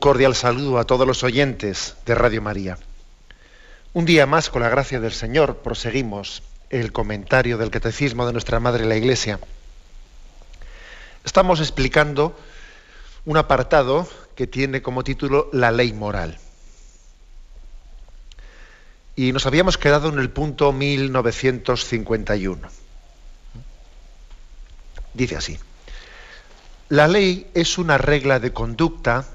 Cordial saludo a todos los oyentes de Radio María. Un día más, con la gracia del Señor, proseguimos el comentario del Catecismo de nuestra Madre la Iglesia. Estamos explicando un apartado que tiene como título La ley moral. Y nos habíamos quedado en el punto 1951. Dice así. La ley es una regla de conducta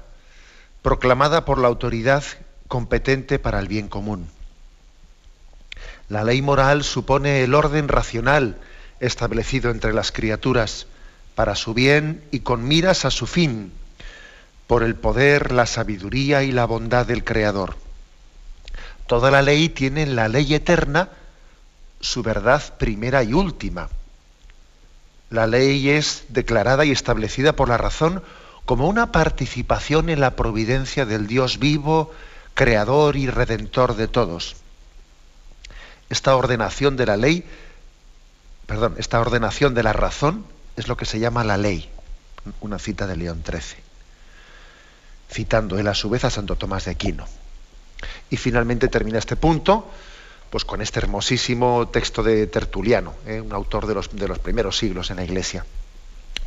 proclamada por la autoridad competente para el bien común. La ley moral supone el orden racional establecido entre las criaturas para su bien y con miras a su fin, por el poder, la sabiduría y la bondad del Creador. Toda la ley tiene en la ley eterna su verdad primera y última. La ley es declarada y establecida por la razón como una participación en la providencia del Dios vivo, creador y redentor de todos. Esta ordenación de la ley, perdón, esta ordenación de la razón es lo que se llama la ley, una cita de León XIII, citando él a su vez a Santo Tomás de Aquino. Y finalmente termina este punto pues con este hermosísimo texto de Tertuliano, ¿eh? un autor de los, de los primeros siglos en la Iglesia.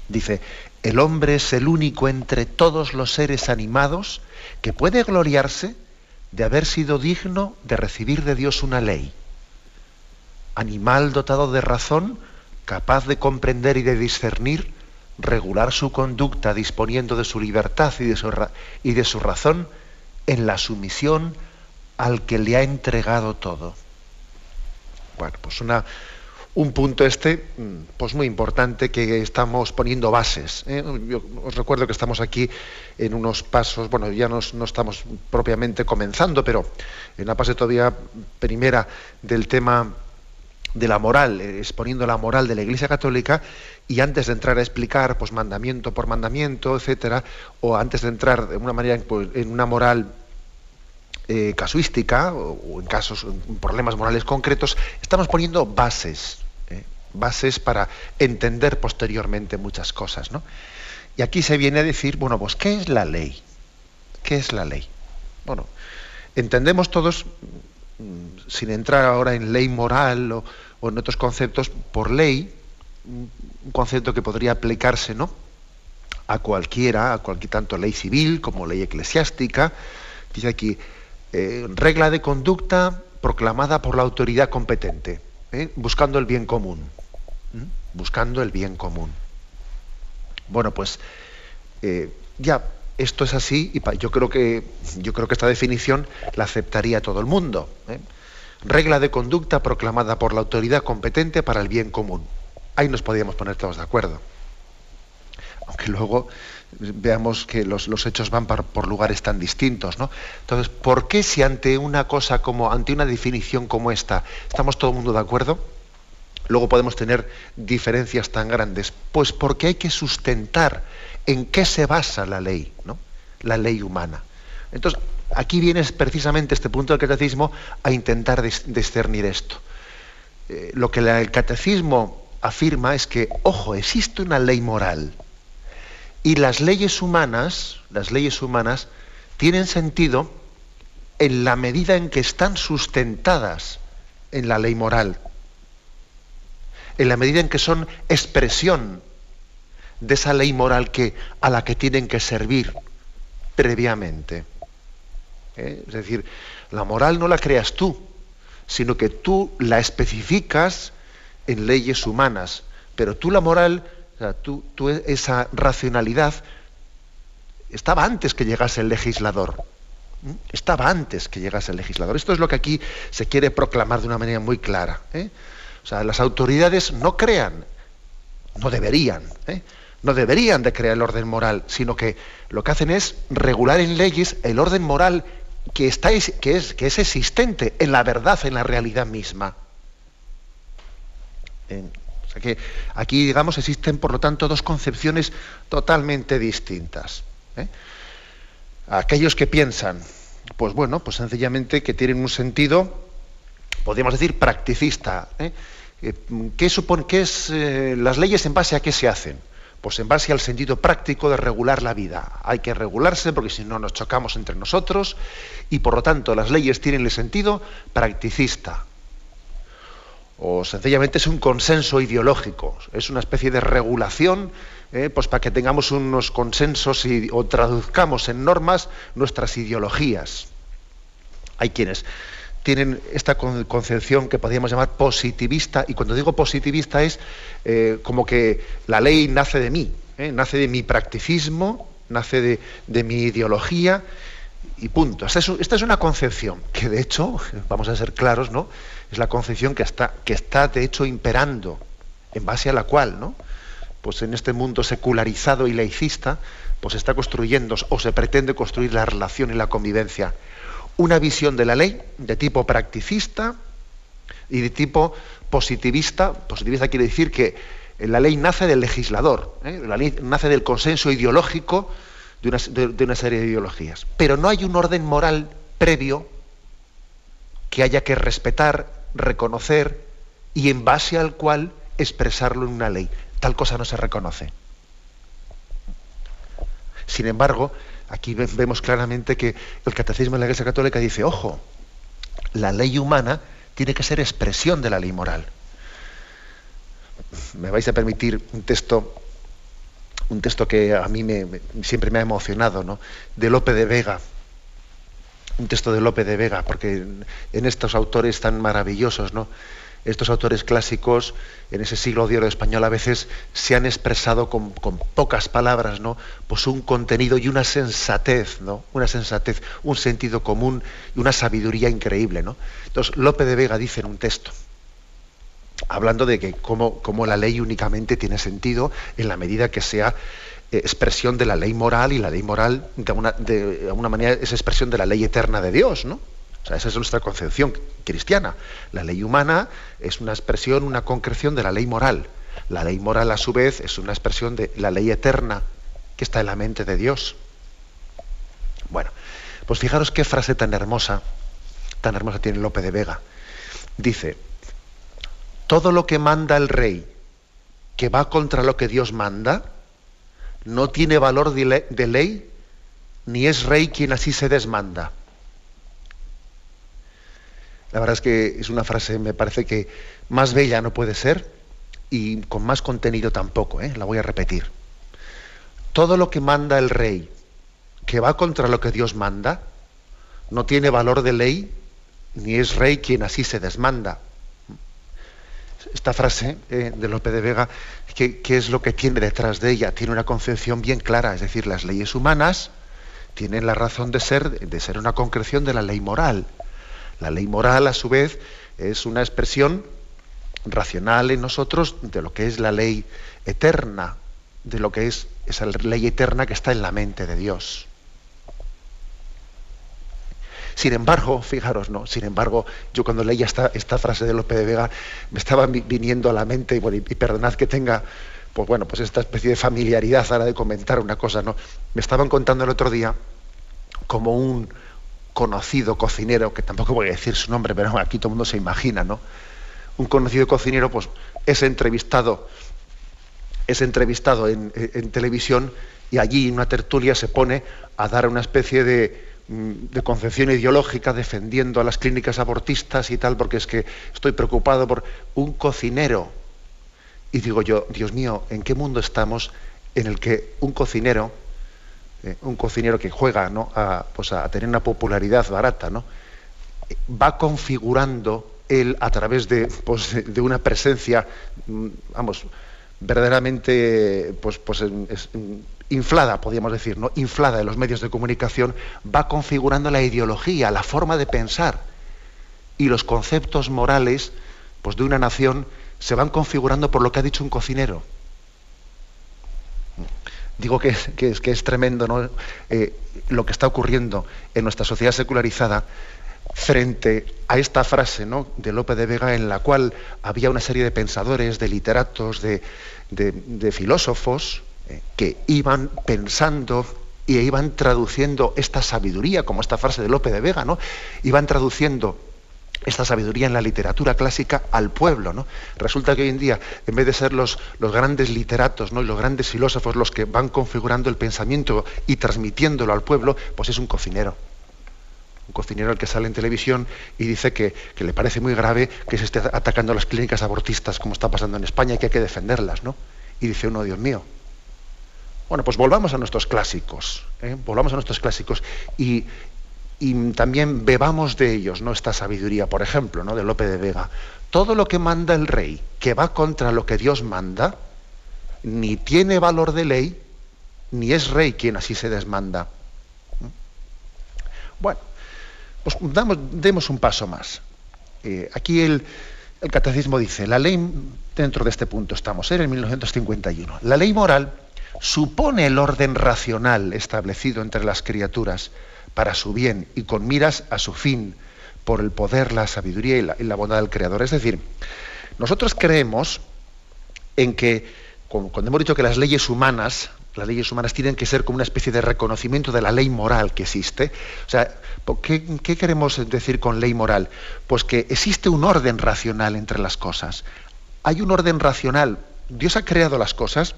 Dice, el hombre es el único entre todos los seres animados que puede gloriarse de haber sido digno de recibir de Dios una ley. Animal dotado de razón, capaz de comprender y de discernir, regular su conducta disponiendo de su libertad y de su, razón en la sumisión al que le ha entregado todo. Bueno, pues una, un punto este mm, pues muy importante que estamos poniendo bases. ¿eh? Yo os recuerdo que estamos aquí en unos pasos, bueno, ya no estamos propiamente comenzando, pero en la fase todavía primera del tema de la moral, eh, exponiendo la moral de la Iglesia Católica, y antes de entrar a explicar pues mandamiento por mandamiento, etcétera, o antes de entrar de una manera pues, en una moral eh, casuística o, en casos, problemas morales concretos, estamos poniendo bases, eh, bases para entender posteriormente muchas cosas. ¿no? Y aquí se viene a decir, bueno, pues, ¿qué es la ley? ¿Qué es la ley? Bueno, entendemos todos, mm, sin entrar ahora en ley moral o, o en otros conceptos, por ley, un concepto que podría aplicarse, ¿no? a cualquiera, a cualquier tanto ley civil como ley eclesiástica. Dice aquí, eh, regla de conducta proclamada por la autoridad competente, ¿eh? buscando el bien común. Buscando el bien común. Bueno, pues eh, ya esto es así y yo creo que yo creo que esta definición la aceptaría todo el mundo. Regla de conducta proclamada por la autoridad competente para el bien común. Ahí nos podríamos poner todos de acuerdo. Aunque luego veamos que los, hechos van por, lugares tan distintos. ¿no? Entonces, ¿por qué si ante una cosa como, ante una definición como esta, estamos todo el mundo de acuerdo? Luego podemos tener diferencias tan grandes. Pues porque hay que sustentar en qué se basa la ley, ¿no? la ley humana. Entonces, aquí viene precisamente este punto del catecismo a intentar discernir esto. Eh, lo que el catecismo afirma es que, ojo, existe una ley moral y las leyes humanas, las leyes humanas tienen sentido en la medida en que están sustentadas en la ley moral, en la medida en que son expresión de esa ley moral que, a la que tienen que servir previamente. ¿Eh? Es decir, la moral no la creas tú, sino que tú la especificas en leyes humanas, pero tú la moral tú, esa racionalidad estaba antes que llegase el legislador. Estaba antes que llegase el legislador. Esto es lo que aquí se quiere proclamar de una manera muy clara. ¿eh? O sea, las autoridades no crean, no deberían, ¿eh? no deberían de crear el orden moral, sino que lo que hacen es regular en leyes el orden moral que, está, que, es, que es existente en la verdad, en la realidad misma. O sea que aquí, digamos, existen, por lo tanto, dos concepciones totalmente distintas. ¿eh? Aquellos que piensan, pues bueno, pues sencillamente que tienen un sentido, podríamos decir, practicista. ¿eh? Eh, ¿Qué, supone, es las leyes en base a qué se hacen? Pues en base al sentido práctico de regular la vida. Hay que regularse porque si no nos chocamos entre nosotros y por lo tanto las leyes tienen el sentido practicista. O sencillamente es un consenso ideológico, es una especie de regulación eh, pues para que tengamos unos consensos y, o traduzcamos en normas nuestras ideologías. Hay quienes tienen esta concepción que podríamos llamar positivista, y cuando digo positivista es eh, como que la ley nace de mí, ¿eh? nace de mi practicismo, nace de, mi ideología, y punto. Esta es, una concepción que de hecho, vamos a ser claros, ¿no? Es la concepción que está, que está de hecho imperando, en base a la cual, ¿no? Pues en este mundo secularizado y laicista, pues está construyendo o se pretende construir la relación y la convivencia una visión de la ley de tipo practicista y de tipo positivista. Positivista quiere decir que la ley nace del legislador, ¿eh? la ley nace del consenso ideológico de una, serie de ideologías. Pero no hay un orden moral previo que haya que respetar, reconocer y en base al cual expresarlo en una ley. Tal cosa no se reconoce. Sin embargo, Aquí vemos claramente que el catecismo de la Iglesia Católica dice, ojo, la ley humana tiene que ser expresión de la ley moral. Me vais a permitir un texto, un texto que a mí siempre me ha emocionado, ¿no? de Lope de Vega. Un texto de Lope de Vega, porque en estos autores tan maravillosos, ¿no? estos autores clásicos en ese siglo de oro español a veces se han expresado con, pocas palabras, ¿no? Pues un contenido y una sensatez, ¿no? Una sensatez, un sentido común y una sabiduría increíble, ¿no? Entonces, Lope de Vega dice en un texto, hablando de que cómo, la ley únicamente tiene sentido en la medida que sea expresión de la ley moral y la ley moral de una, de alguna manera es expresión de la ley eterna de Dios, ¿no? esa es nuestra concepción cristiana. La ley humana es una expresión, una concreción de la ley moral. La ley moral, a su vez, es una expresión de la ley eterna que está en la mente de Dios. Bueno, pues fijaros qué frase tan hermosa, tan hermosa tiene Lope de Vega. Dice, todo lo que manda el rey que va contra lo que Dios manda, no tiene valor de ley, ni es rey quien así se desmanda. La verdad es que es una frase, me parece que más bella no puede ser y con más contenido tampoco, ¿eh? la voy a repetir. Todo lo que manda el rey, que va contra lo que Dios manda, no tiene valor de ley, ni es rey quien así se desmanda. Esta frase eh, de Lope de Vega, ¿qué, ¿qué es lo que tiene detrás de ella? Tiene una concepción bien clara, es decir, las leyes humanas tienen la razón de ser, de ser una concreción de la ley moral la ley moral, a su vez, es una expresión racional en nosotros de lo que es la ley eterna, de lo que es esa ley eterna que está en la mente de Dios. Sin embargo, fijaros, no, sin embargo, yo cuando leía esta, frase de López de Vega, me estaba viniendo a la mente, y, y perdonad que tenga, pues bueno, pues esta especie de familiaridad ahora de comentar una cosa, ¿no? Me estaban contando el otro día como un, conocido cocinero, que tampoco voy a decir su nombre, pero aquí todo el mundo se imagina, ¿no? Un conocido cocinero, pues, es entrevistado, es entrevistado en, televisión y allí en una tertulia se pone a dar una especie de, de concepción ideológica defendiendo a las clínicas abortistas y tal, porque es que estoy preocupado por un cocinero. Y digo yo, Dios mío, ¿en qué mundo estamos en el que un cocinero eh, un cocinero que juega a, pues a, tener una popularidad barata, ¿no? va configurando él a través de, pues, de una presencia, mm, vamos, verdaderamente pues, pues, inflada, podríamos decir, ¿no? inflada en los medios de comunicación, va configurando la ideología, la forma de pensar y los conceptos morales pues, de una nación se van configurando por lo que ha dicho un cocinero. Digo que, es, tremendo. Eh, lo que está ocurriendo en nuestra sociedad secularizada frente a esta frase ¿no? de Lope de Vega en la cual había una serie de pensadores, de literatos, de, filósofos que iban pensando y iban traduciendo esta sabiduría, como esta frase de Lope de Vega, ¿no? iban traduciendo esta sabiduría en la literatura clásica al pueblo. ¿no? Resulta que hoy en día, en vez de ser los, los grandes literatos ¿no? y los grandes filósofos los que van configurando el pensamiento y transmitiéndolo al pueblo, pues es un cocinero. Un cocinero al que sale en televisión y dice que, le parece muy grave que se esté atacando las clínicas abortistas como está pasando en España y que hay que defenderlas. ¿no? Y dice uno, Dios mío. Bueno, pues volvamos a nuestros clásicos, ¿eh? volvamos a nuestros clásicos y, y también bebamos de ellos ¿no? esta sabiduría, por ejemplo, ¿no? de Lope de Vega. Todo lo que manda el rey, que va contra lo que Dios manda, ni tiene valor de ley, ni es rey quien así se desmanda. ¿Mm? Bueno, pues damos, demos un paso más. Eh, aquí el, catecismo dice, la ley, dentro de este punto estamos, en el 1951, la ley moral supone el orden racional establecido entre las criaturas, para su bien y con miras a su fin, por el poder, la sabiduría y la, bondad del Creador. Es decir, nosotros creemos en que, cuando hemos dicho que las leyes humanas, las leyes humanas tienen que ser como una especie de reconocimiento de la ley moral que existe. O sea, ¿qué, ¿qué, queremos decir con ley moral? Pues que existe un orden racional entre las cosas. Hay un orden racional. Dios ha creado las cosas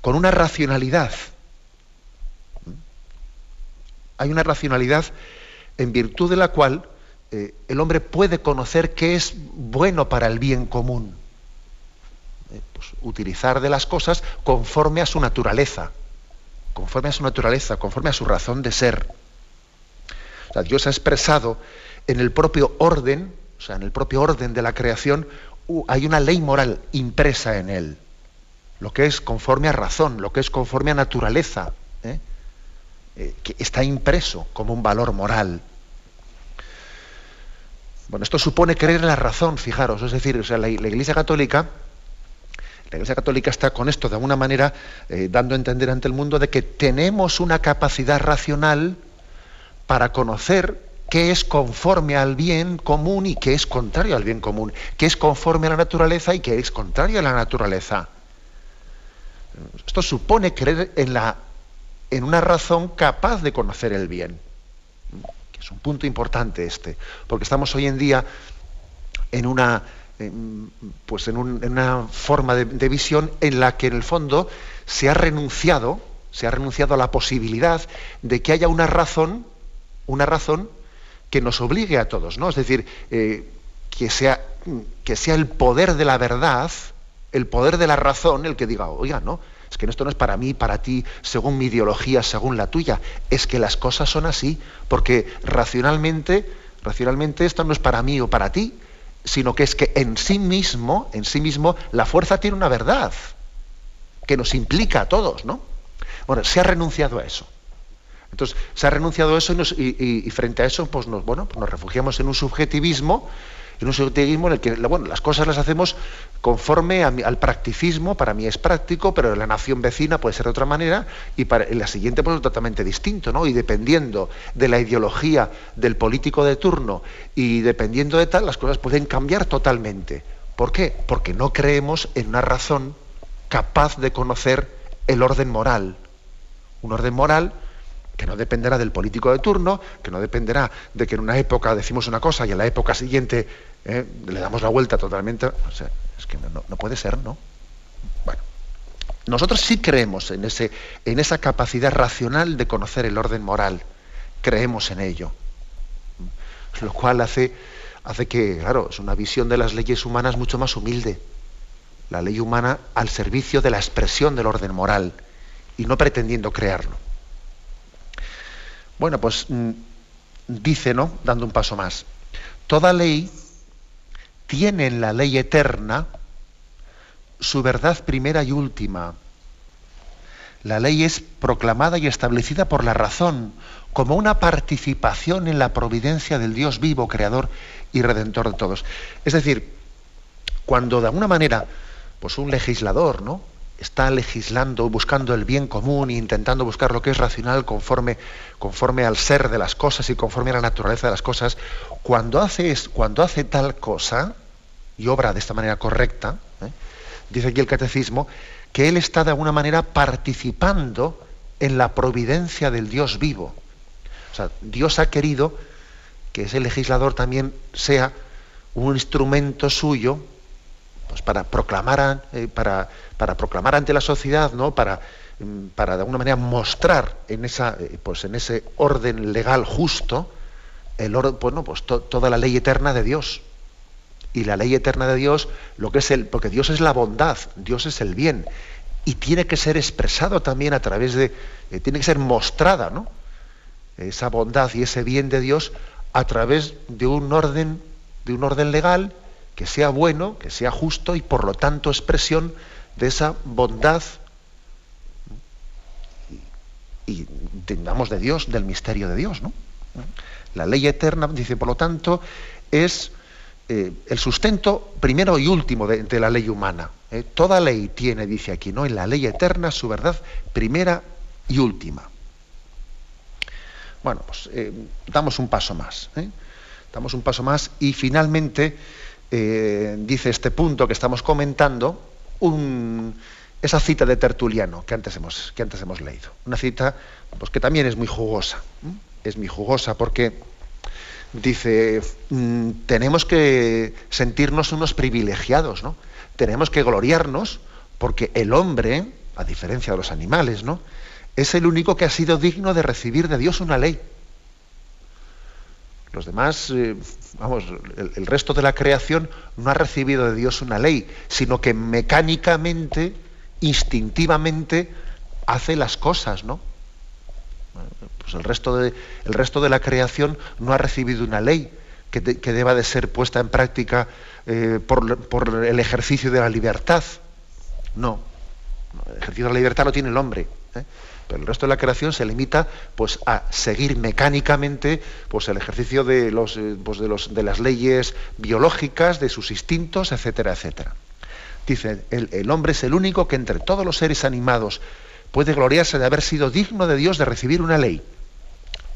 con una racionalidad hay una racionalidad en virtud de la cual eh, el hombre puede conocer qué es bueno para el bien común. Eh, pues, utilizar de las cosas conforme a su naturaleza, conforme a su naturaleza, conforme a su razón de ser. Dios ha expresado en el propio orden, o sea, en el propio orden de la creación, hay una ley moral impresa en él, lo que es conforme a razón, lo que es conforme a naturaleza. ¿eh? Eh, que está impreso como un valor moral. Bueno, esto supone creer en la razón, fijaros, es decir, o sea, la, Iglesia Católica, la Iglesia Católica está con esto de alguna manera eh, dando a entender ante el mundo de que tenemos una capacidad racional para conocer qué es conforme al bien común y qué es contrario al bien común, qué es conforme a la naturaleza y qué es contrario a la naturaleza. Esto supone creer en la en una razón capaz de conocer el bien. Que es un punto importante este, porque estamos hoy en día en una, pues en, una forma de, visión en la que en el fondo se ha renunciado, se ha renunciado a la posibilidad de que haya una razón, una razón que nos obligue a todos, ¿no? Es decir, eh, que, sea, que sea el poder de la verdad, el poder de la razón, el que diga, oiga, no, es que esto no es para mí, para ti, según mi ideología, según la tuya. Es que las cosas son así, porque racionalmente, racionalmente esto no es para mí o para ti, sino que es que en sí mismo, en sí mismo, la fuerza tiene una verdad que nos implica a todos, ¿no? Bueno, se ha renunciado a eso. Entonces, se ha renunciado a eso y, frente a eso, pues nos, bueno, pues nos refugiamos en un subjetivismo en un subjetivismo en el que bueno, las cosas las hacemos conforme al practicismo, para mí es práctico, pero la nación vecina puede ser de otra manera, y para en la siguiente pues es totalmente distinto, ¿no? Y dependiendo de la ideología del político de turno y dependiendo de tal, las cosas pueden cambiar totalmente. ¿Por qué? Porque no creemos en una razón capaz de conocer el orden moral. Un orden moral que no dependerá del político de turno, que no dependerá de que en una época decimos una cosa y en la época siguiente ¿eh? le damos la vuelta totalmente. Es que no, puede ser, ¿no? Bueno, nosotros sí creemos en, ese, en esa capacidad racional de conocer el orden moral. Creemos en ello. Lo cual hace, hace que, claro, es una visión de las leyes humanas mucho más humilde. La ley humana al servicio de la expresión del orden moral y no pretendiendo crearlo. Bueno, pues mm, dice, ¿no? Dando un paso más. Toda ley tiene en la ley eterna su verdad primera y última. La ley es proclamada y establecida por la razón, como una participación en la providencia del Dios vivo, creador y redentor de todos. Es decir, cuando de alguna manera, pues un legislador, ¿no? está legislando, buscando el bien común e intentando buscar lo que es racional conforme, conforme al ser de las cosas y conforme a la naturaleza de las cosas, cuando hace, cuando hace tal cosa y obra de esta manera correcta, ¿eh? dice aquí el catecismo, que él está de alguna manera participando en la providencia del Dios vivo. O sea, Dios ha querido que ese legislador también sea un instrumento suyo pues para proclamar, eh, para, para, proclamar ante la sociedad, ¿no? para, mm, para de alguna manera mostrar en, esa, eh, pues en ese orden legal justo el bueno, pues toda la ley eterna de Dios. Y la ley eterna de Dios, lo que es el, porque Dios es la bondad, Dios es el bien, y tiene que ser expresado también a través de, eh, tiene que ser mostrada, ¿no? Esa bondad y ese bien de Dios a través de un orden, de un orden legal que sea bueno, que sea justo y por lo tanto expresión de esa bondad y, tengamos de Dios, del misterio de Dios. ¿no? La ley eterna, dice, por lo tanto, es eh, el sustento primero y último de, la ley humana. ¿eh? Toda ley tiene, dice aquí, ¿no? En la ley eterna su verdad primera y última. Bueno, pues eh, damos un paso más. Damos un paso más y finalmente dice este punto que estamos comentando, esa cita de Tertuliano que antes hemos, que antes hemos leído. Una cita pues, que también es muy jugosa. Es muy jugosa porque dice, mm, tenemos que sentirnos unos privilegiados, ¿no? Tenemos que gloriarnos porque el hombre, a diferencia de los animales, ¿no? es el único que ha sido digno de recibir de Dios una ley. Los demás, eh, vamos, el, resto de la creación no ha recibido de Dios una ley, sino que mecánicamente, instintivamente, hace las cosas, ¿no? Pues el resto de, la creación no ha recibido una ley que, deba de ser puesta en práctica eh, por, el ejercicio de la libertad. No. El ejercicio de la libertad lo tiene el hombre. ¿eh? Pero el resto de la creación se limita pues, a seguir mecánicamente pues, el ejercicio de, eh, pues, las leyes biológicas, de sus instintos, etcétera, etcétera. Dice, el, hombre es el único que entre todos los seres animados puede gloriarse de haber sido digno de Dios de recibir una ley.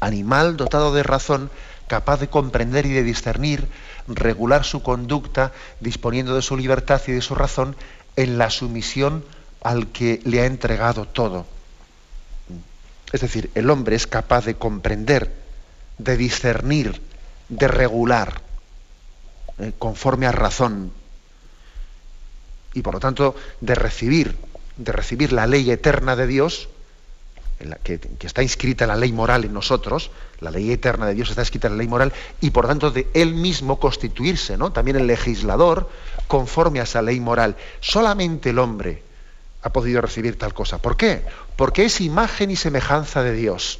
Animal dotado de razón, capaz de comprender y de discernir, regular su conducta, disponiendo de su libertad y de su razón en la sumisión al que le ha entregado todo. Es decir, el hombre es capaz de comprender, de discernir, de regular, eh, conforme a razón, y por lo tanto de recibir, de recibir la ley eterna de Dios, que, está inscrita la ley moral en nosotros, la ley eterna de Dios está escrita en la ley moral, y por tanto de él mismo constituirse, ¿no? También el legislador conforme a esa ley moral. Solamente el hombre ha podido recibir tal cosa. ¿Por qué? Porque es imagen y semejanza de Dios.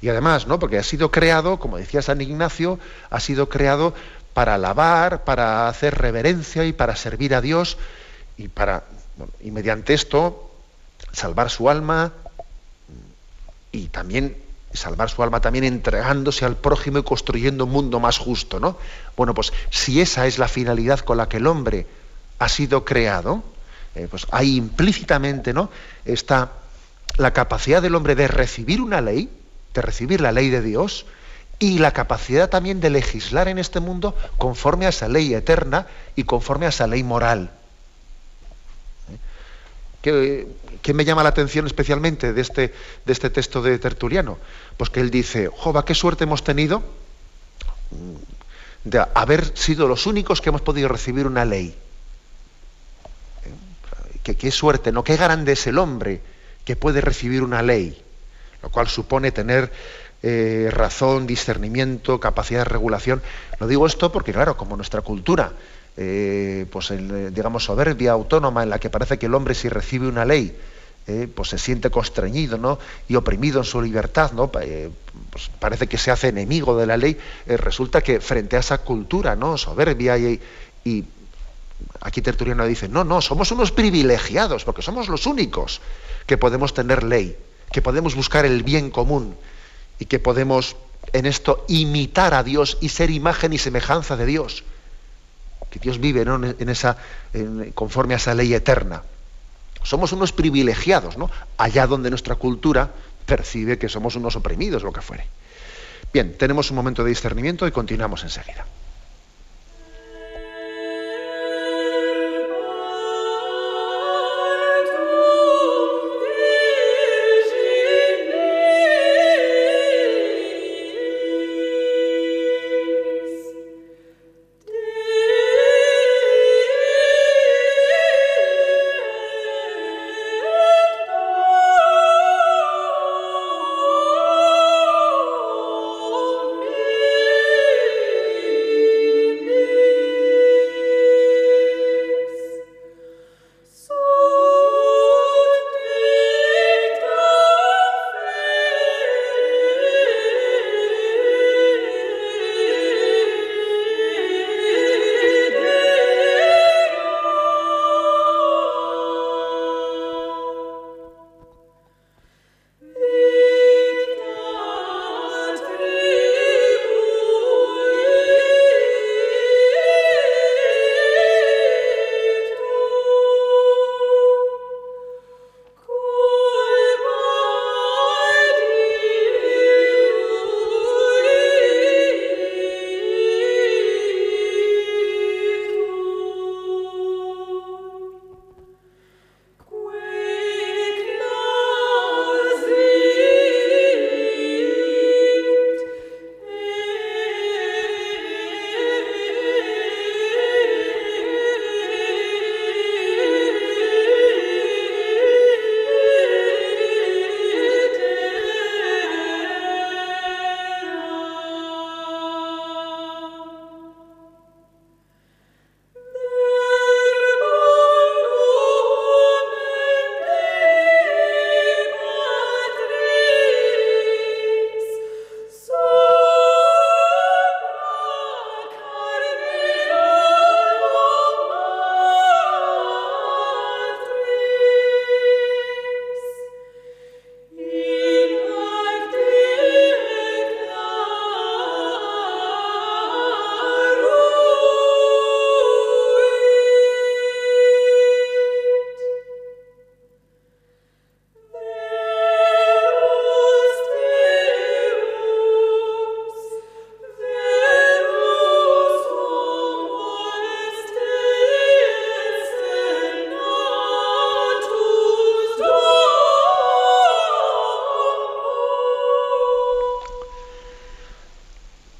Y además, ¿no? Porque ha sido creado, como decía San Ignacio, ha sido creado para alabar, para hacer reverencia y para servir a Dios y para y mediante esto salvar su alma y también salvar su alma también entregándose al prójimo y construyendo un mundo más justo, ¿no? Bueno, pues si esa es la finalidad con la que el hombre ha sido creado, eh, pues ahí implícitamente ¿no? está la capacidad del hombre de recibir una ley, de recibir la ley de Dios, y la capacidad también de legislar en este mundo conforme a esa ley eterna y conforme a esa ley moral. ¿Qué, me llama la atención especialmente de este, de este texto de Tertuliano? Pues que él dice, Jova, qué suerte hemos tenido de haber sido los únicos que hemos podido recibir una ley que qué suerte, ¿no? Qué grande es el hombre que puede recibir una ley, lo cual supone tener eh, razón, discernimiento, capacidad de regulación. Lo digo esto porque, claro, como nuestra cultura, eh, pues eh, digamos, soberbia, autónoma, en la que parece que el hombre si recibe una ley, pues se siente constreñido ¿no? y oprimido en su libertad, ¿no? pues parece que se hace enemigo de la ley, resulta que frente a esa cultura ¿no? soberbia y, y Aquí Tertuliano dice, no, no, somos unos privilegiados, porque somos los únicos que podemos tener ley, que podemos buscar el bien común y que podemos en esto imitar a Dios y ser imagen y semejanza de Dios. Que Dios vive en esa, conforme a esa ley eterna. Somos unos privilegiados, ¿no? Allá donde nuestra cultura percibe que somos unos oprimidos, lo que fuere. Bien, tenemos un momento de discernimiento y continuamos enseguida.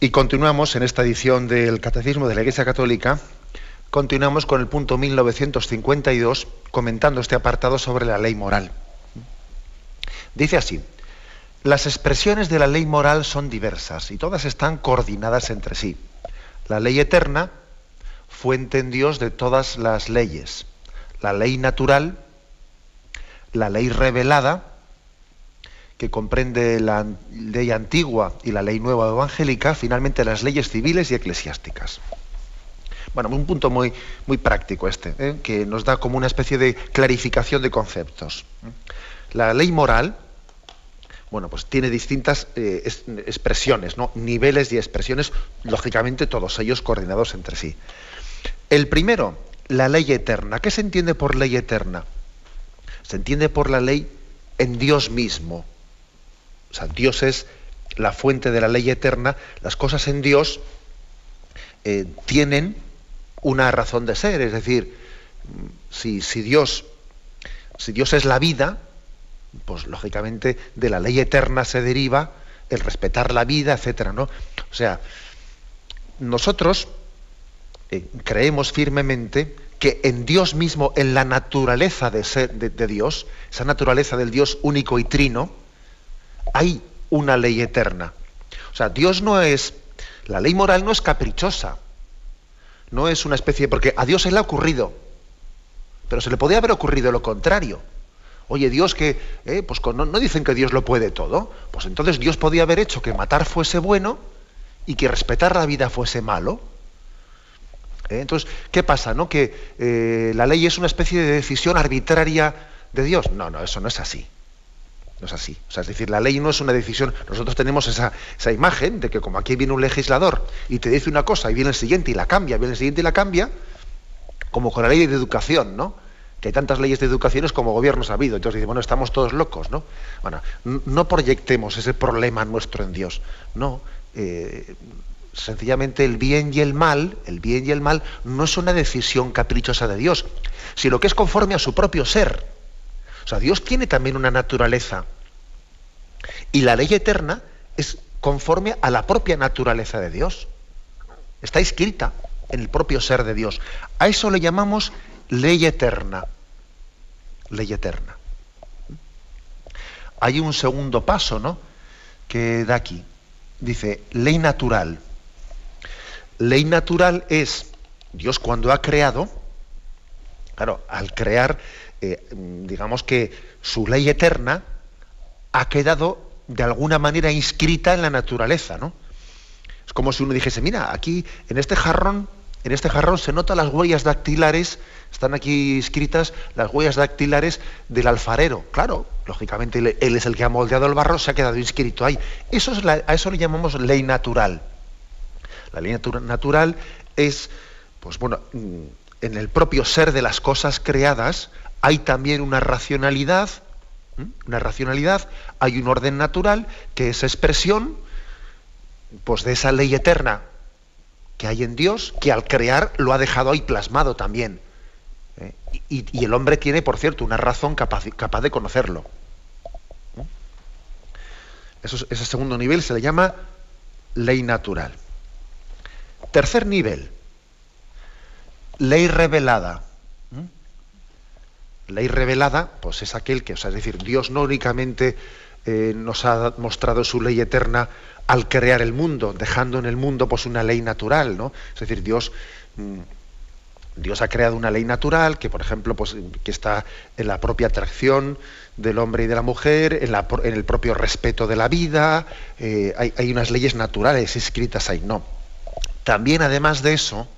Y continuamos en esta edición del Catecismo de la Iglesia Católica, continuamos con el punto 1952, comentando este apartado sobre la ley moral. Dice así, las expresiones de la ley moral son diversas y todas están coordinadas entre sí. La ley eterna, fuente en Dios de todas las leyes. La ley natural, la ley revelada, que comprende la ley antigua y la ley nueva evangélica, finalmente las leyes civiles y eclesiásticas. Bueno, un punto muy, muy práctico este, ¿eh? que nos da como una especie de clarificación de conceptos. La ley moral, bueno, pues tiene distintas eh, expresiones, ¿no? niveles y expresiones, lógicamente todos ellos coordinados entre sí. El primero, la ley eterna. ¿Qué se entiende por ley eterna? Se entiende por la ley en Dios mismo, o sea, Dios es la fuente de la ley eterna, las cosas en Dios eh, tienen una razón de ser, es decir, si, Dios, si Dios es la vida, pues lógicamente de la ley eterna se deriva el respetar la vida, etcétera, ¿no? O sea, nosotros eh, creemos firmemente que en Dios mismo, en la naturaleza de, ser, de Dios, esa naturaleza del Dios único y trino, hay una ley eterna. O sea, Dios no es, la ley moral no es caprichosa, no es una especie, porque a Dios se le ha ocurrido, pero se le podía haber ocurrido lo contrario. Oye, Dios que, eh, pues no, dicen que Dios lo puede todo, pues entonces Dios podía haber hecho que matar fuese bueno y que respetar la vida fuese malo. ¿Eh? Entonces, ¿qué pasa? ¿no? Que eh, la ley es una especie de decisión arbitraria de Dios. No, no, eso no es así. No es así. O sea, es decir, la ley no es una decisión. Nosotros tenemos esa, esa, imagen de que como aquí viene un legislador y te dice una cosa y viene el siguiente y la cambia, viene el siguiente y la cambia, como con la ley de educación, ¿no? Que hay tantas leyes de educación como gobiernos ha habido. Entonces dice, bueno, estamos todos locos, ¿no? Bueno, no proyectemos ese problema nuestro en Dios. No. Eh, sencillamente el bien y el mal, el bien y el mal, no es una decisión caprichosa de Dios, sino que es conforme a su propio ser. O sea, Dios tiene también una naturaleza. Y la ley eterna es conforme a la propia naturaleza de Dios. Está escrita en el propio ser de Dios. A eso le llamamos ley eterna. Ley eterna. Hay un segundo paso, ¿no? Que da aquí. Dice, ley natural. Ley natural es Dios cuando ha creado, claro, al crear eh, digamos que su ley eterna ha quedado de alguna manera inscrita en la naturaleza, ¿no? Es como si uno dijese, mira, aquí en este jarrón, en este jarrón se notan las huellas dactilares, están aquí escritas las huellas dactilares del alfarero. Claro, lógicamente él, es el que ha moldeado el barro, se ha quedado inscrito ahí. Eso es a eso le llamamos ley natural. La ley natural es, pues bueno, mm, en el propio ser de las cosas creadas, hay también una racionalidad, una racionalidad, hay un orden natural que es expresión pues, de esa ley eterna que hay en Dios, que al crear lo ha dejado ahí plasmado también. ¿eh? Y, el hombre tiene, por cierto, una razón capaz, capaz de conocerlo. ese segundo nivel se le llama ley natural. Tercer nivel, ley revelada ley revelada, pues es aquel que, o sea, es decir, Dios no únicamente eh, nos ha mostrado su ley eterna al crear el mundo, dejando en el mundo pues una ley natural, ¿no? Es decir, Dios, mm, Dios ha creado una ley natural que, por ejemplo, pues, que está en la propia atracción del hombre y de la mujer, en, el propio respeto de la vida, eh, hay, hay unas leyes naturales escritas ahí, no. También, además de eso,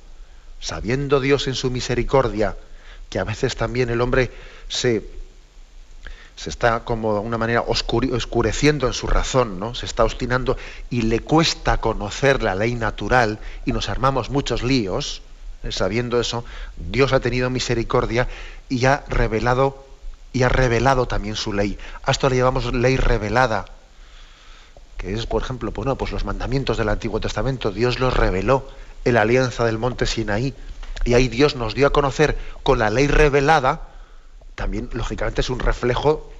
sabiendo Dios en su misericordia, que a veces también el hombre se, se está como de alguna manera oscureciendo en su razón, ¿no? Se está obstinando y le cuesta conocer la ley natural y nos armamos muchos líos. ¿eh? Sabiendo eso, Dios ha tenido misericordia y ha revelado y ha revelado también su ley. A esto le llamamos ley revelada, que es, por ejemplo, pues no, pues los mandamientos del Antiguo Testamento, Dios los reveló en la alianza del monte Sinaí y ahí Dios nos dio a conocer con la ley revelada, también lógicamente es un reflejo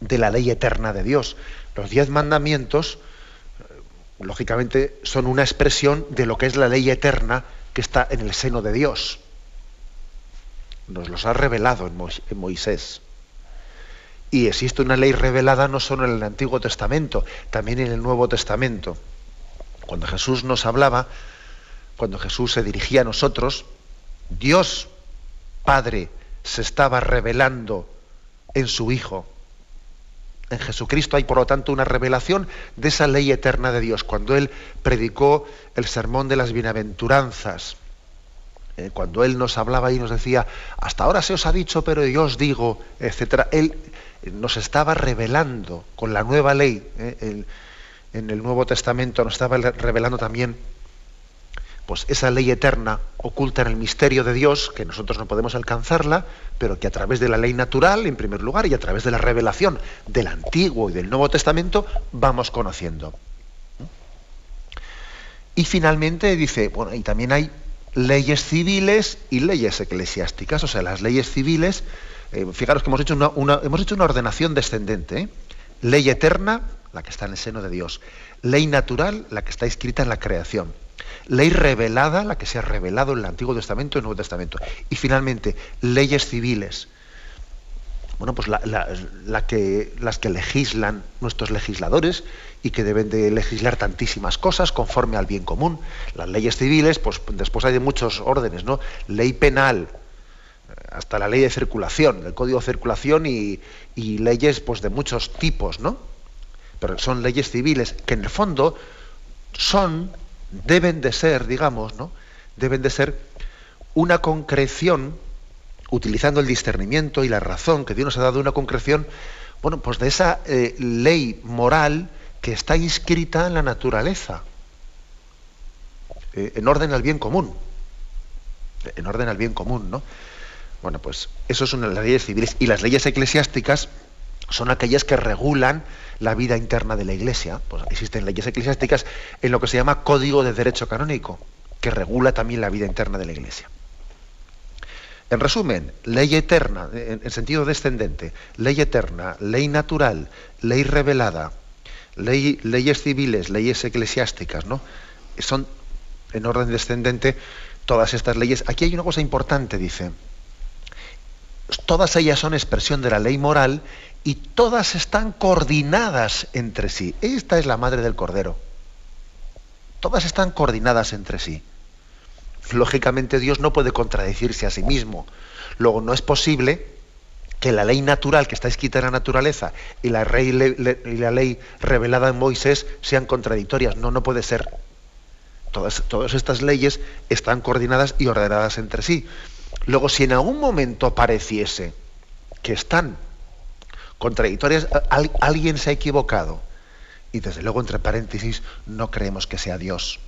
de la ley eterna de Dios. Los diez mandamientos, eh, lógicamente, son una expresión de lo que es la ley eterna que está en el seno de Dios. Nos los ha revelado en Moisés. Y existe una ley revelada no solo en el Antiguo Testamento, también en el Nuevo Testamento. Cuando Jesús nos hablaba, cuando Jesús se dirigía a nosotros, Dios Padre se estaba revelando en su Hijo. En Jesucristo hay, por lo tanto, una revelación de esa ley eterna de Dios. Cuando Él predicó el sermón de las bienaventuranzas, eh, cuando Él nos hablaba y nos decía, hasta ahora se os ha dicho, pero yo os digo, etc., Él nos estaba revelando con la nueva ley. Eh, en el Nuevo Testamento nos estaba revelando también pues esa ley eterna oculta en el misterio de Dios, que nosotros no podemos alcanzarla, pero que a través de la ley natural, en primer lugar, y a través de la revelación del Antiguo y del Nuevo Testamento, vamos conociendo. Y finalmente dice, bueno, y también hay leyes civiles y leyes eclesiásticas, o sea, las leyes civiles, eh, fijaros que hemos hecho una, hemos hecho una ordenación descendente, ¿eh? ley eterna, la que está en el seno de Dios, ley natural, la que está escrita en la creación ley revelada, la que se ha revelado en el Antiguo Testamento y el Nuevo Testamento. Y finalmente, leyes civiles. Bueno, pues que, las que legislan nuestros legisladores y que deben de legislar tantísimas cosas conforme al bien común. Las leyes civiles, pues después hay de muchos órdenes, ¿no? Ley penal, hasta la ley de circulación, el código de circulación y, y leyes pues de muchos tipos, ¿no? Pero son leyes civiles que en el fondo son deben de ser, digamos, ¿no? Deben de ser una concreción, utilizando el discernimiento y la razón que Dios nos ha dado, una concreción, Bueno, pues de esa eh, ley moral que está inscrita en la naturaleza, eh, en orden al bien común. En orden al bien común, ¿no? Bueno, pues eso son las leyes civiles. Y las leyes eclesiásticas son aquellas que regulan la vida interna de la Iglesia. Pues existen leyes eclesiásticas en lo que se llama Código de Derecho Canónico, que regula también la vida interna de la Iglesia. En resumen, ley eterna, en, sentido descendente, ley eterna, ley natural, ley revelada, ley, leyes civiles, leyes eclesiásticas, ¿no? Son en orden descendente todas estas leyes. Aquí hay una cosa importante, dice. Todas ellas son expresión de la ley moral y todas están coordinadas entre sí. Esta es la madre del Cordero. Todas están coordinadas entre sí. Lógicamente Dios no puede contradecirse a sí mismo. Luego no es posible que la ley natural que está escrita en la naturaleza y la, ley revelada en Moisés sean contradictorias. No, no puede ser. Todas, todas estas leyes están coordinadas y ordenadas entre sí. Luego, si en algún momento pareciese que están contradictorias, alguien se ha equivocado. Y desde luego, entre paréntesis, no creemos que sea Dios.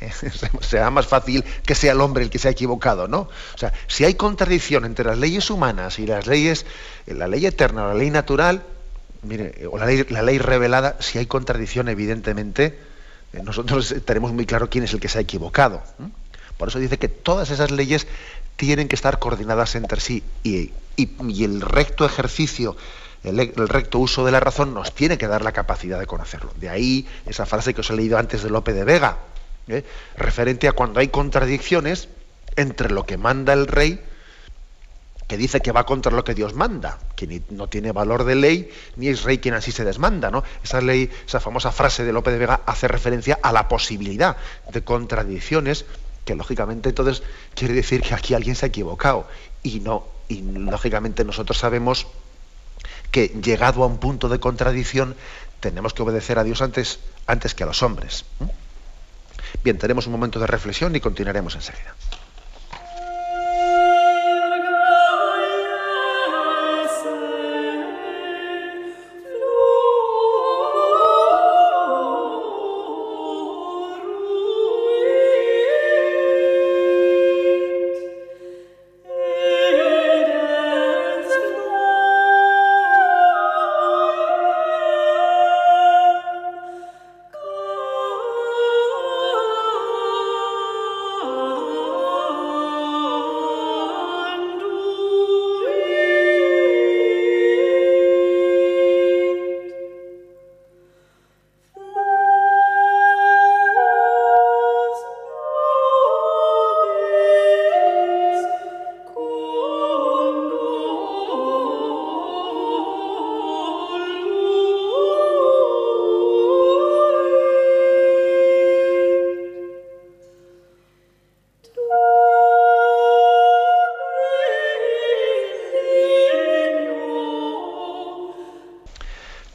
será más fácil que sea el hombre el que se ha equivocado, ¿no? O sea, si hay contradicción entre las leyes humanas y las leyes, eh, la ley eterna o la ley natural, mire, o la ley, revelada, si hay contradicción, evidentemente, eh, nosotros tenemos muy claro quién es el que se ha equivocado. Por eso dice que todas esas leyes tienen que estar coordinadas entre sí y, el recto ejercicio el, recto uso de la razón nos tiene que dar la capacidad de conocerlo. De ahí esa frase que os he leído antes de Lope de Vega, ¿eh? referente a cuando hay contradicciones entre lo que manda el rey, que dice que va contra lo que Dios manda, que no tiene valor de ley, ni es rey quien así se desmanda. ¿no? Esa ley, esa famosa frase de López de Vega hace referencia a la posibilidad de contradicciones, que lógicamente entonces quiere decir que aquí alguien se ha equivocado. Y no, y lógicamente nosotros sabemos que llegado a un punto de contradicción tenemos que obedecer a Dios antes, antes que a los hombres. Bien, tenemos un momento de reflexión y continuaremos enseguida.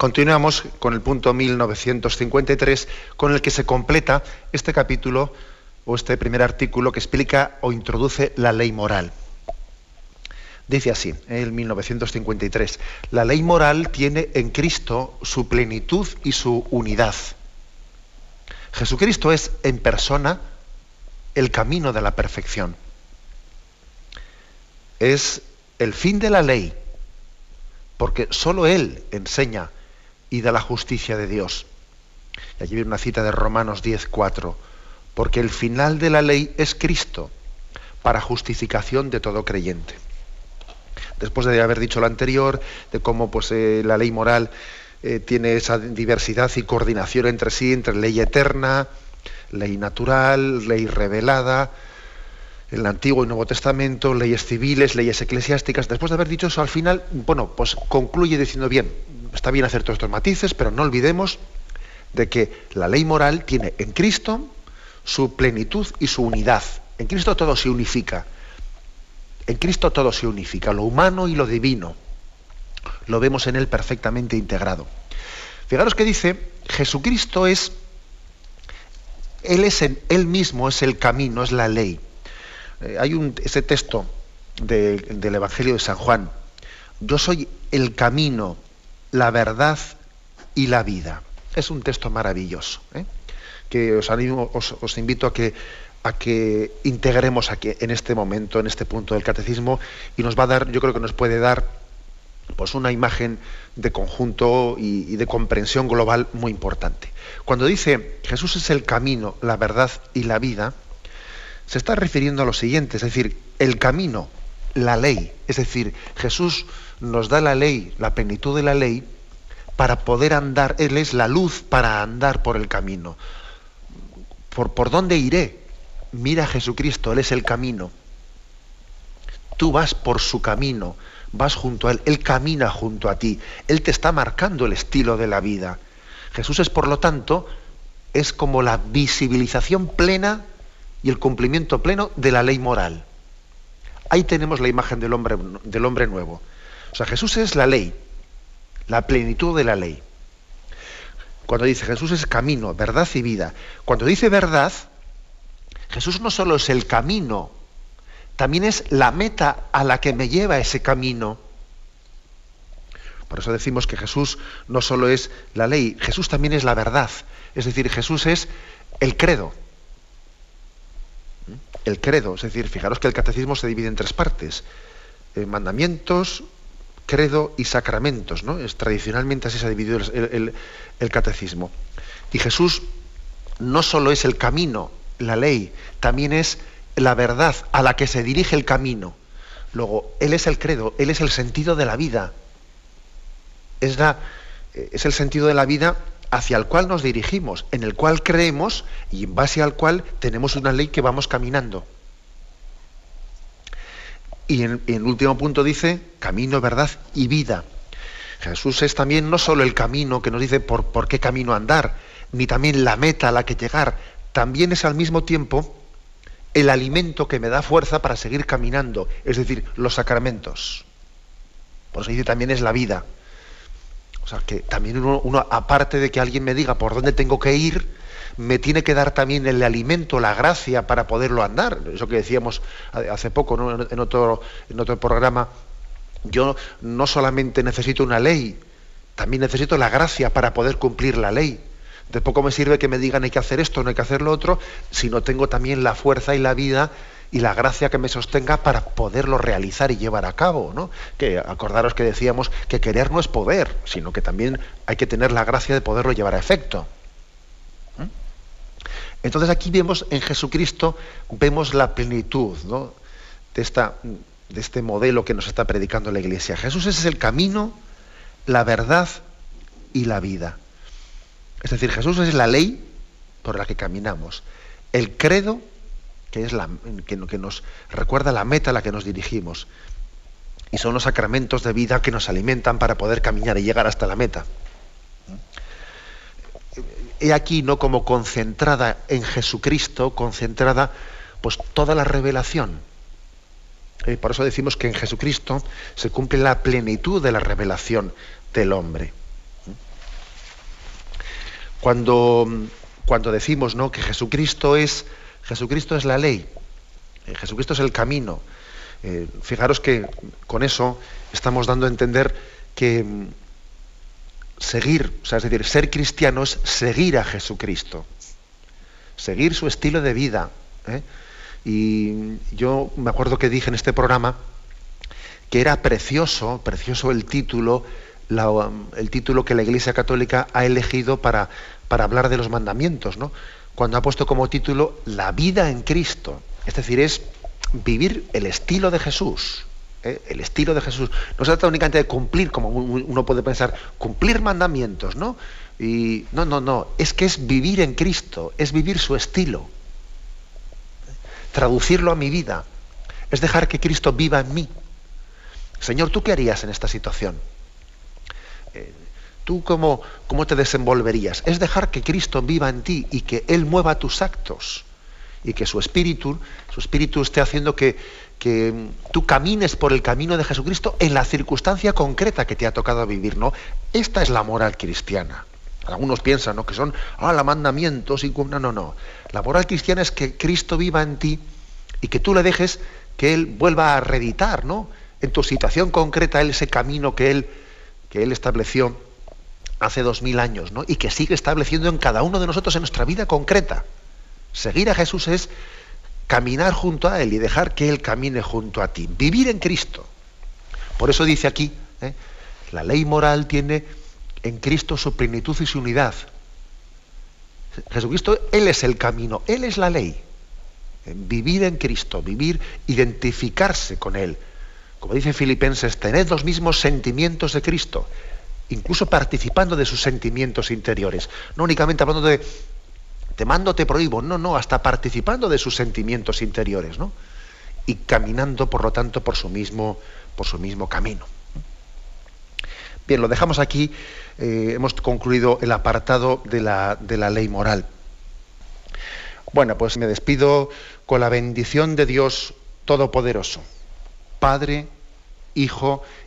Continuamos con el punto 1953, con el que se completa este capítulo o este primer artículo que explica o introduce la ley moral. Dice así, el 1953, la ley moral tiene en Cristo su plenitud y su unidad. Jesucristo es en persona el camino de la perfección. Es el fin de la ley, porque sólo Él enseña y de la justicia de Dios. Y allí viene una cita de Romanos 10:4, porque el final de la ley es Cristo, para justificación de todo creyente. Después de haber dicho lo anterior, de cómo pues, eh, la ley moral eh, tiene esa diversidad y coordinación entre sí, entre ley eterna, ley natural, ley revelada, el Antiguo y Nuevo Testamento, leyes civiles, leyes eclesiásticas. Después de haber dicho eso, al final, bueno, pues concluye diciendo, bien, está bien hacer todos estos matices, pero no olvidemos de que la ley moral tiene en Cristo su plenitud y su unidad. En Cristo todo se unifica. En Cristo todo se unifica, lo humano y lo divino. Lo vemos en Él perfectamente integrado. Fijaros que dice, Jesucristo es, Él es en, Él mismo es el camino, es la ley. Eh, hay un, ese texto del Evangelio de San Juan. Yo soy el camino, la verdad y la vida. Es un texto maravilloso, ¿eh? que os, animo, os, invito a que, a que integremos aquí en este momento, en este punto del catecismo, y nos va a dar, yo creo que nos puede dar pues una imagen de conjunto y, de comprensión global muy importante. Cuando dice Jesús es el camino, la verdad y la vida, se está refiriendo a lo siguiente, es decir, el camino, la ley, es decir, Jesús nos da la ley, la plenitud de la ley, para poder andar, Él es la luz para andar por el camino. ¿Por, dónde iré? Mira a Jesucristo, Él es el camino. Tú vas por su camino, vas junto a Él, Él camina junto a ti, Él te está marcando el estilo de la vida. Jesús es, por lo tanto, es como la visibilización plena y el cumplimiento pleno de la ley moral. Ahí tenemos la imagen del hombre, del hombre nuevo. O sea, Jesús es la ley, la plenitud de la ley. Cuando dice Jesús es camino, verdad y vida. Cuando dice verdad, Jesús no solo es el camino también es la meta a la que me lleva ese camino. Por eso decimos que Jesús no solo es la ley, Jesús también es la verdad. Es decir, Jesús es el credo. El credo, es decir, fijaros que el catecismo se divide en tres partes. Eh, mandamientos, credo y sacramentos. ¿no? Es, tradicionalmente así se ha dividido el catecismo. Y Jesús no solo es el camino, la ley, también es la verdad a la que se dirige el camino. Luego, Él es el credo, Él es el sentido de la vida. Es, la, eh, es el sentido de la vida hacia el cual nos dirigimos, en el cual creemos y en base al cual tenemos una ley que vamos caminando. Y en, el último punto dice camino, verdad y vida. Jesús es también no solo el camino que nos dice por, por qué camino andar, ni también la meta a la que llegar, también es al mismo tiempo el alimento que me da fuerza para seguir caminando, es decir, los sacramentos. Por eso dice también es la vida. O sea, que también uno, aparte de que alguien me diga por dónde tengo que ir, me tiene que dar también el alimento, la gracia para poderlo andar. Eso que decíamos hace poco en, otro, en otro programa, yo no solamente necesito una ley, también necesito la gracia para poder cumplir la ley. De poco me sirve que me digan hay que hacer esto, no hay que hacer lo otro, si no tengo también la fuerza y la vida y la gracia que me sostenga para poderlo realizar y llevar a cabo. ¿no? Que acordaros que decíamos que querer no es poder, sino que también hay que tener la gracia de poderlo llevar a efecto. ¿Mm? Entonces aquí vemos en Jesucristo, vemos la plenitud de, esta, de este modelo que nos está predicando la Iglesia. Jesús es el camino, la verdad y la vida. Es decir, Jesús es la ley por la que caminamos, el credo que, es la, que, nos recuerda la meta a la que nos dirigimos, y son los sacramentos de vida que nos alimentan para poder caminar y llegar hasta la meta. He aquí, no como concentrada en Jesucristo, concentrada pues toda la revelación. Y por eso decimos que en Jesucristo se cumple la plenitud de la revelación del hombre. Cuando, cuando decimos ¿no? que Jesucristo es, Jesucristo es la ley, eh, Jesucristo es el camino, eh, fijaros que con eso estamos dando a entender que mm, seguir, o sea, es decir, ser cristiano es seguir a Jesucristo, seguir su estilo de vida. ¿eh? Y yo me acuerdo que dije en este programa que era precioso, precioso el título el título que la Iglesia Católica ha elegido para, para hablar de los mandamientos, ¿no? Cuando ha puesto como título La vida en Cristo. Es decir, es vivir el estilo de Jesús. ¿eh? El estilo de Jesús. No se trata únicamente de cumplir, como uno puede pensar, cumplir mandamientos, ¿no? Y no, no, no. Es que es vivir en Cristo, es vivir su estilo. Traducirlo a mi vida. Es dejar que Cristo viva en mí. Señor, ¿tú qué harías en esta situación? ¿Tú cómo, cómo te desenvolverías? Es dejar que Cristo viva en ti y que Él mueva tus actos y que su espíritu, su espíritu esté haciendo que, que tú camines por el camino de Jesucristo en la circunstancia concreta que te ha tocado vivir, ¿no? Esta es la moral cristiana. Algunos piensan, ¿no? Que son, ah, la mandamientos y no, no, no. La moral cristiana es que Cristo viva en ti y que tú le dejes que Él vuelva a reeditar, ¿no? En tu situación concreta, ese camino que Él, que él estableció hace dos mil años, ¿no? Y que sigue estableciendo en cada uno de nosotros en nuestra vida concreta. Seguir a Jesús es caminar junto a Él y dejar que Él camine junto a ti. Vivir en Cristo. Por eso dice aquí, ¿eh? la ley moral tiene en Cristo su plenitud y su unidad. Jesucristo, Él es el camino, Él es la ley. Vivir en Cristo, vivir, identificarse con Él. Como dice Filipenses, tened los mismos sentimientos de Cristo, incluso participando de sus sentimientos interiores. No únicamente hablando de te mando, te prohíbo, no, no, hasta participando de sus sentimientos interiores, ¿no? Y caminando, por lo tanto, por su mismo, por su mismo camino. Bien, lo dejamos aquí. Eh, hemos concluido el apartado de la, de la ley moral. Bueno, pues me despido con la bendición de Dios Todopoderoso. Padre, Hijo